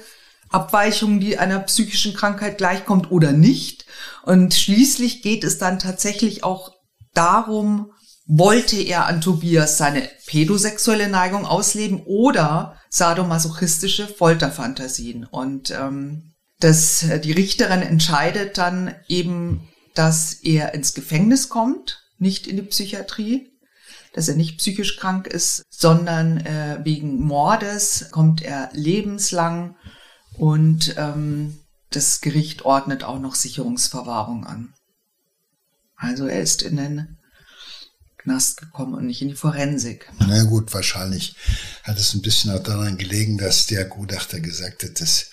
Abweichung, die einer psychischen Krankheit gleichkommt oder nicht? Und schließlich geht es dann tatsächlich auch darum, wollte er an Tobias seine pädosexuelle Neigung ausleben oder sadomasochistische Folterfantasien. Und ähm, das, äh, die Richterin entscheidet dann eben, dass er ins Gefängnis kommt, nicht in die Psychiatrie, dass er nicht psychisch krank ist, sondern äh, wegen Mordes kommt er lebenslang und ähm, das Gericht ordnet auch noch Sicherungsverwahrung an. Also er ist in den Knast gekommen und nicht in die Forensik. Na gut, wahrscheinlich hat es ein bisschen auch daran gelegen, dass der Gutachter gesagt hat, dass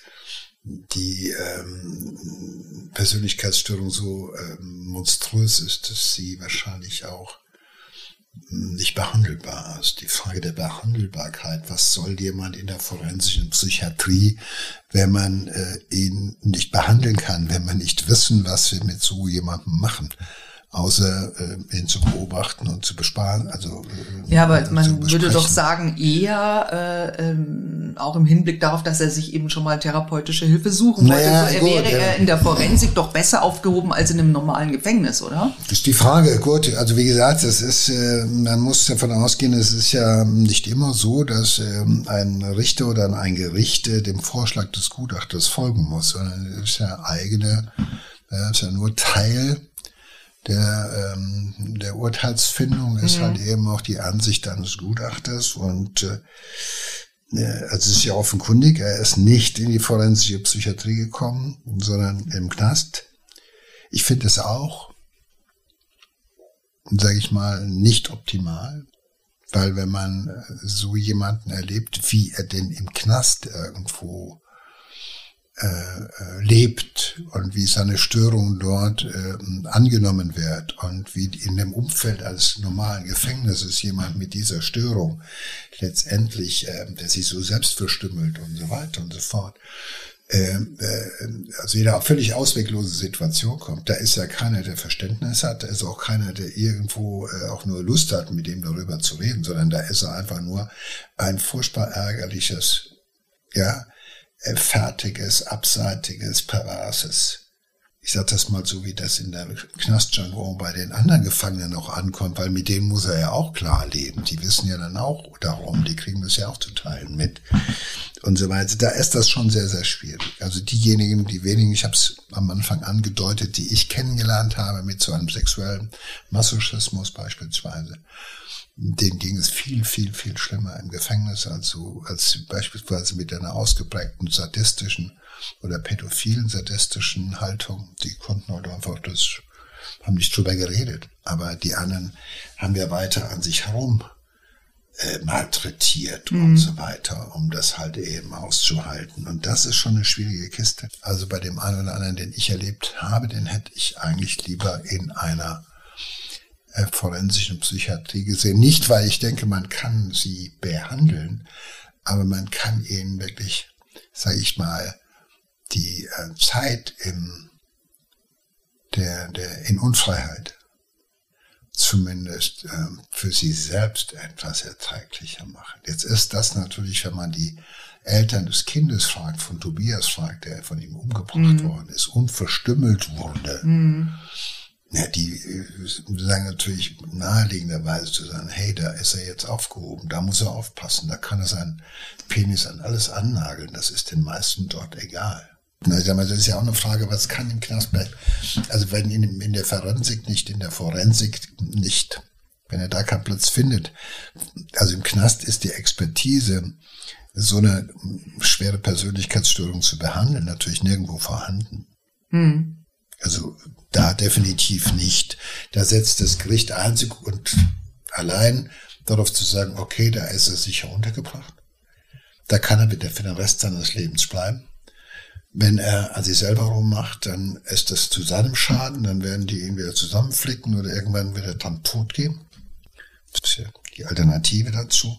die ähm, Persönlichkeitsstörung so ähm, monströs ist, dass sie wahrscheinlich auch nicht behandelbar ist. Die Frage der Behandelbarkeit, was soll jemand in der forensischen Psychiatrie, wenn man äh, ihn nicht behandeln kann, wenn man nicht wissen, was wir mit so jemandem machen außer äh, ihn zu beobachten und zu besparen. Also äh, ja, aber man würde doch sagen eher äh, ähm, auch im Hinblick darauf, dass er sich eben schon mal therapeutische Hilfe suchen wollte. Naja, so, er gut, wäre ja. er in der Forensik doch besser aufgehoben als in einem normalen Gefängnis, oder? Das ist die Frage. Gut, also wie gesagt, das ist, äh, man muss davon ausgehen, es ist ja nicht immer so, dass äh, ein Richter oder ein Gericht äh, dem Vorschlag des Gutachters folgen muss, sondern es ist ja eigene, äh, ist ja nur Teil der, ähm, der Urteilsfindung ist mhm. halt eben auch die Ansicht eines Gutachters und äh, also es ist ja offenkundig, er ist nicht in die forensische Psychiatrie gekommen, sondern im Knast. Ich finde es auch, sage ich mal, nicht optimal, weil wenn man äh, so jemanden erlebt, wie er denn im Knast irgendwo äh, lebt und wie seine Störung dort äh, angenommen wird und wie in dem Umfeld eines normalen Gefängnisses jemand mit dieser Störung letztendlich, äh, der sich so selbst verstümmelt und so weiter und so fort, äh, äh, also eine völlig ausweglose Situation kommt, da ist ja keiner, der Verständnis hat, da ist auch keiner, der irgendwo auch nur Lust hat, mit ihm darüber zu reden, sondern da ist er einfach nur ein furchtbar ärgerliches, ja, fertiges, abseitiges, perverses. Ich sage das mal so, wie das in der Knastjargon bei den anderen Gefangenen auch ankommt, weil mit denen muss er ja auch klar leben. Die wissen ja dann auch darum, die kriegen das ja auch zu teilen mit und so weiter. Da ist das schon sehr, sehr schwierig. Also diejenigen, die wenigen, ich habe es am Anfang angedeutet, die ich kennengelernt habe mit so einem sexuellen Masochismus beispielsweise, denen ging es viel, viel, viel schlimmer im Gefängnis als, so, als beispielsweise mit einer ausgeprägten sadistischen oder pädophilen sadistischen Haltung. Die konnten halt einfach das, haben nicht drüber geredet. Aber die anderen haben ja weiter an sich herum äh, malträtiert mhm. und so weiter, um das halt eben auszuhalten. Und das ist schon eine schwierige Kiste. Also bei dem einen oder anderen, den ich erlebt habe, den hätte ich eigentlich lieber in einer äh, forensischen Psychiatrie gesehen. Nicht, weil ich denke, man kann sie behandeln, aber man kann ihnen wirklich, sage ich mal, die äh, Zeit im, der, der, in Unfreiheit zumindest äh, für sie selbst etwas erträglicher machen. Jetzt ist das natürlich, wenn man die Eltern des Kindes fragt, von Tobias fragt, der von ihm umgebracht mhm. worden ist und verstümmelt wurde. Mhm ja, die äh, sagen natürlich naheliegenderweise zu sagen, hey, da ist er jetzt aufgehoben, da muss er aufpassen, da kann er seinen Penis an alles annageln, das ist den meisten dort egal. Das ist ja auch eine Frage, was kann im Knast bleiben? Also wenn in, in der Forensik nicht, in der Forensik nicht, wenn er da keinen Platz findet, also im Knast ist die Expertise, so eine schwere Persönlichkeitsstörung zu behandeln, natürlich nirgendwo vorhanden. Hm. Also da definitiv nicht. Da setzt das Gericht einzig und allein darauf zu sagen, okay, da ist er sicher untergebracht. Da kann er wieder für den Rest seines Lebens bleiben. Wenn er an sich selber rummacht, dann ist das zu seinem Schaden, dann werden die ihn wieder zusammenflicken oder irgendwann wird er dann tot gehen. Das ist ja die Alternative dazu.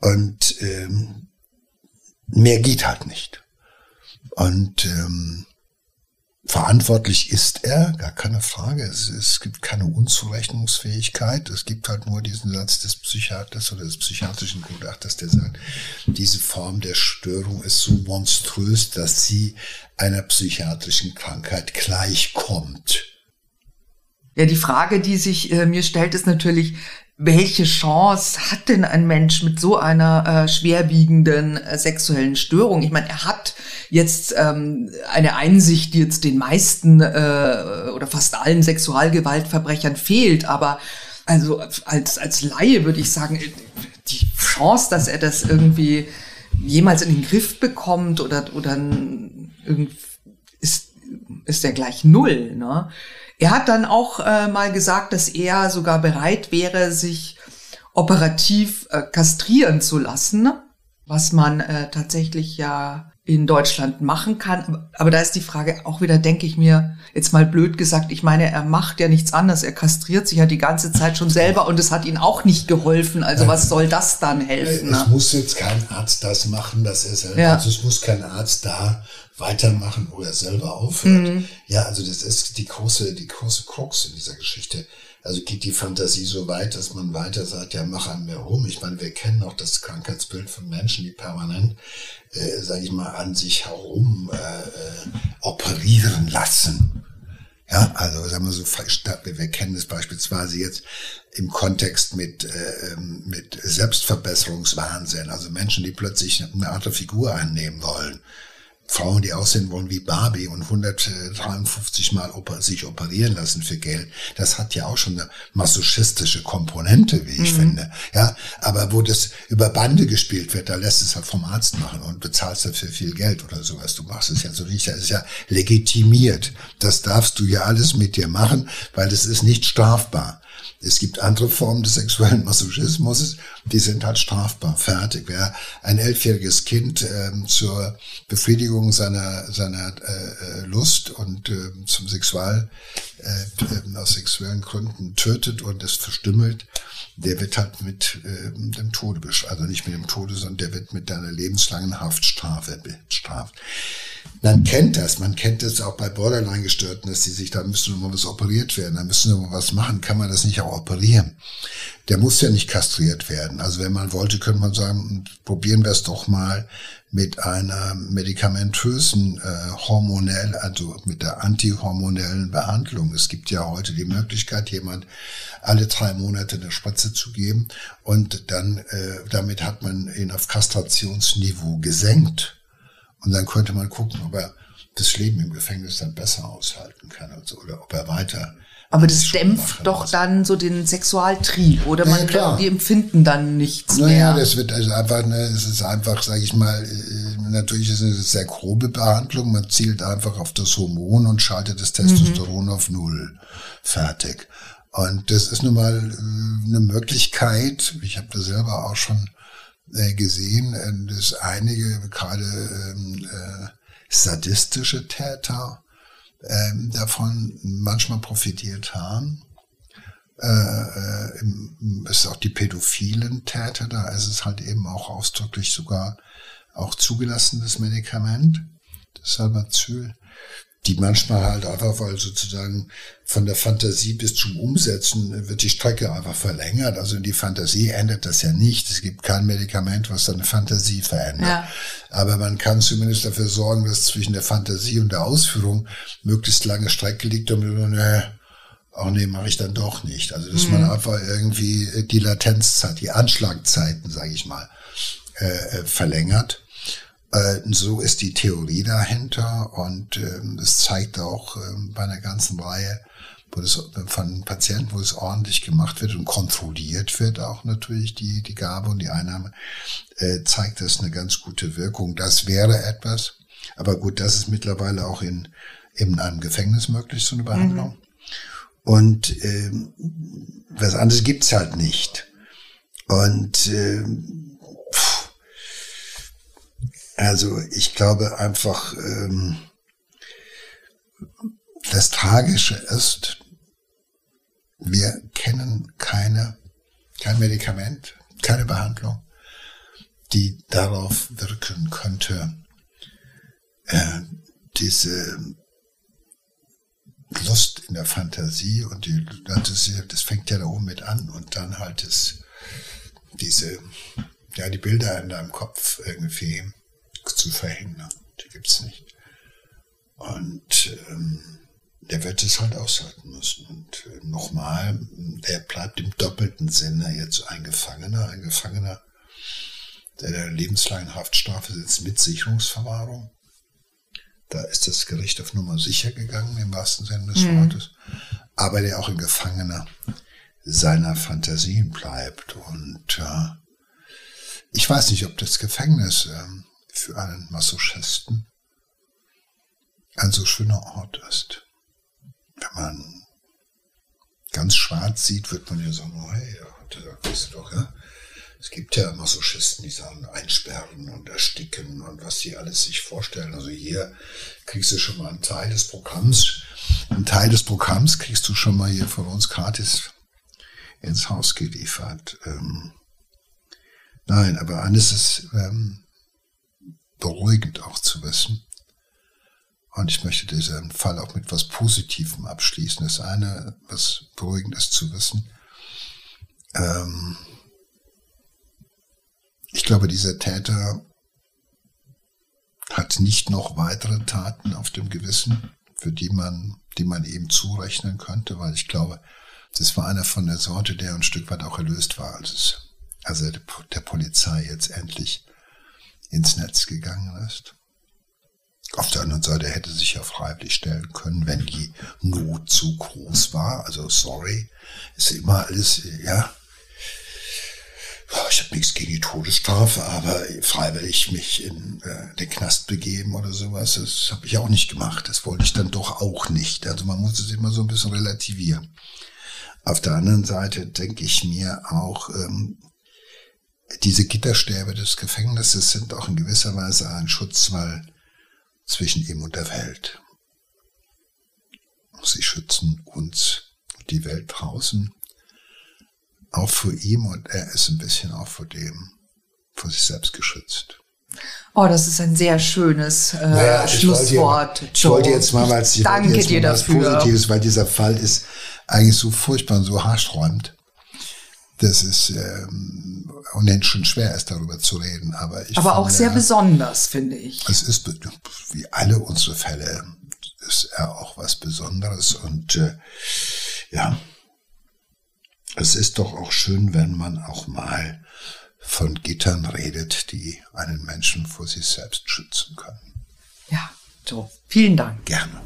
Und ähm, mehr geht halt nicht. Und ähm, verantwortlich ist er, gar keine Frage. Es, es gibt keine Unzurechnungsfähigkeit. Es gibt halt nur diesen Satz des Psychiaters oder des psychiatrischen Gutachters, der sagt, diese Form der Störung ist so monströs, dass sie einer psychiatrischen Krankheit gleichkommt. Ja, die Frage, die sich äh, mir stellt, ist natürlich, welche Chance hat denn ein Mensch mit so einer äh, schwerwiegenden äh, sexuellen Störung? Ich meine, er hat jetzt ähm, eine Einsicht, die jetzt den meisten äh, oder fast allen Sexualgewaltverbrechern fehlt, aber also als, als Laie würde ich sagen, die Chance, dass er das irgendwie jemals in den Griff bekommt oder, oder ist, ist ja gleich null. Ne? Er hat dann auch äh, mal gesagt, dass er sogar bereit wäre, sich operativ äh, kastrieren zu lassen, was man äh, tatsächlich ja in Deutschland machen kann. Aber da ist die Frage auch wieder, denke ich mir, jetzt mal blöd gesagt, ich meine, er macht ja nichts anderes, er kastriert sich ja die ganze Zeit schon selber und es hat ihn auch nicht geholfen. Also was soll das dann helfen? Es ne? muss jetzt kein Arzt das machen, dass er selber, ja. also es muss kein Arzt da weitermachen, wo er selber aufhört. Mhm. Ja, also das ist die große, die große Krux in dieser Geschichte. Also geht die Fantasie so weit, dass man weiter sagt, ja, mach an mir rum. Ich meine, wir kennen auch das Krankheitsbild von Menschen, die permanent, äh, sage ich mal, an sich herum äh, äh, operieren lassen. Ja, also sagen wir so, wir kennen es beispielsweise jetzt im Kontext mit, äh, ähm, mit Selbstverbesserungswahnsinn, also Menschen, die plötzlich eine andere Figur einnehmen wollen. Frauen, die aussehen wollen wie Barbie und 153 Mal sich operieren lassen für Geld, das hat ja auch schon eine masochistische Komponente, wie ich mhm. finde. Ja, aber wo das über Bande gespielt wird, da lässt es halt vom Arzt machen und bezahlst dafür viel Geld oder sowas. Du machst es ja so nicht, das ist ja legitimiert. Das darfst du ja alles mit dir machen, weil es ist nicht strafbar. Es gibt andere Formen des sexuellen Masochismus, die sind halt strafbar, fertig. Wer ein elfjähriges Kind äh, zur Befriedigung seiner, seiner äh, äh, Lust und äh, zum Sexual, äh, aus sexuellen Gründen tötet und es verstümmelt, der wird halt mit äh, dem Tode. Also nicht mit dem Tode, sondern der wird mit einer lebenslangen Haftstrafe bestraft. Man kennt das, man kennt das auch bei Borderline-Gestörten, dass sie sich, da müssen immer was operiert werden, da müssen wir was machen, kann man das nicht auch operieren? Der muss ja nicht kastriert werden. Also wenn man wollte, könnte man sagen, probieren wir es doch mal mit einer medikamentösen äh, hormonell, also mit der antihormonellen Behandlung. Es gibt ja heute die Möglichkeit, jemand alle drei Monate eine Spritze zu geben und dann äh, damit hat man ihn auf Kastrationsniveau gesenkt. Und dann könnte man gucken, ob er das Leben im Gefängnis dann besser aushalten kann also, oder ob er weiter. Aber das dämpft doch muss. dann so den Sexualtrieb oder man ja, die empfinden dann nichts naja, mehr. Naja, das wird also einfach, ne, es ist einfach, sage ich mal, äh, natürlich ist es eine sehr grobe Behandlung. Man zielt einfach auf das Hormon und schaltet das Testosteron mhm. auf Null. Fertig. Und das ist nun mal äh, eine Möglichkeit. Ich habe das selber auch schon gesehen, äh, dass einige gerade ähm, äh, sadistische Täter äh, davon manchmal profitiert haben. Äh, äh, es ist auch die pädophilen Täter, da ist es halt eben auch ausdrücklich sogar auch zugelassenes Medikament, das Salbazyl die manchmal halt einfach, weil sozusagen von der Fantasie bis zum Umsetzen wird die Strecke einfach verlängert. Also die Fantasie ändert das ja nicht. Es gibt kein Medikament, was deine Fantasie verändert. Ja. Aber man kann zumindest dafür sorgen, dass zwischen der Fantasie und der Ausführung möglichst lange Strecke liegt, damit man, ne, auch nee, mache ich dann doch nicht. Also dass mhm. man einfach irgendwie die Latenzzeit, die Anschlagzeiten, sage ich mal, äh, äh verlängert. Äh, so ist die Theorie dahinter und ähm, es zeigt auch ähm, bei einer ganzen Reihe wo das von Patienten, wo es ordentlich gemacht wird und kontrolliert wird, auch natürlich die, die Gabe und die Einnahme, äh, zeigt das eine ganz gute Wirkung. Das wäre etwas. Aber gut, das ist mittlerweile auch in, in einem Gefängnis möglich, so eine Behandlung. Mhm. Und ähm, was anderes gibt's halt nicht. Und ähm, also ich glaube einfach, ähm, das Tragische ist, wir kennen keine kein Medikament, keine Behandlung, die darauf wirken könnte, äh, diese Lust in der Fantasie und die, das, das fängt ja da oben mit an und dann halt das, diese, ja, die Bilder in deinem Kopf irgendwie verhindern. Die gibt's nicht. Und ähm, der wird es halt aushalten müssen. Und äh, nochmal, der bleibt im doppelten Sinne jetzt ein Gefangener, ein Gefangener, der der lebenslangen Haftstrafe sitzt mit Sicherungsverwahrung. Da ist das Gericht auf Nummer sicher gegangen, im wahrsten Sinne des mhm. Wortes. Aber der auch ein Gefangener seiner Fantasien bleibt. Und äh, ich weiß nicht, ob das Gefängnis äh, für einen Masochisten ein so schöner Ort ist. Wenn man ganz schwarz sieht, wird man ja sagen, oh, hey, da weißt du doch, ja. Es gibt ja Masochisten, die sagen, einsperren und ersticken und was sie alles sich vorstellen. Also hier kriegst du schon mal einen Teil des Programms. Einen Teil des Programms kriegst du schon mal hier von uns gratis ins Haus geliefert. Ähm, nein, aber eines ist ähm, beruhigend auch zu wissen, und ich möchte diesen Fall auch mit was Positivem abschließen. Das eine, was beruhigend ist zu wissen. Ähm, ich glaube, dieser Täter hat nicht noch weitere Taten auf dem Gewissen, für die man, die man eben zurechnen könnte, weil ich glaube, das war einer von der Sorte, der ein Stück weit auch erlöst war, als es, als er der Polizei jetzt endlich ins Netz gegangen ist. Auf der anderen Seite hätte sich ja freiwillig stellen können, wenn die Not zu groß war. Also sorry, ist immer alles, ja. Ich habe nichts gegen die Todesstrafe, aber freiwillig mich in äh, den Knast begeben oder sowas, das habe ich auch nicht gemacht. Das wollte ich dann doch auch nicht. Also man muss es immer so ein bisschen relativieren. Auf der anderen Seite denke ich mir auch, ähm, diese Gitterstäbe des Gefängnisses sind auch in gewisser Weise ein Schutz, weil zwischen ihm und der Welt. Sie schützen uns, die Welt draußen, auch vor ihm und er ist ein bisschen auch vor dem, vor sich selbst geschützt. Oh, das ist ein sehr schönes äh, naja, Schlusswort. Ich wollte, jetzt mal, weil Danke jetzt dir was dafür. Positives, weil dieser Fall ist eigentlich so furchtbar und so haarsträubend. Das ist ähm, unendlich schon schwer ist, darüber zu reden. Aber, ich aber finde, auch sehr besonders, finde ich. Es ist, wie alle unsere Fälle, ist er auch was Besonderes. Und äh, ja, es ist doch auch schön, wenn man auch mal von Gittern redet, die einen Menschen vor sich selbst schützen können. Ja, so. Vielen Dank. Gerne.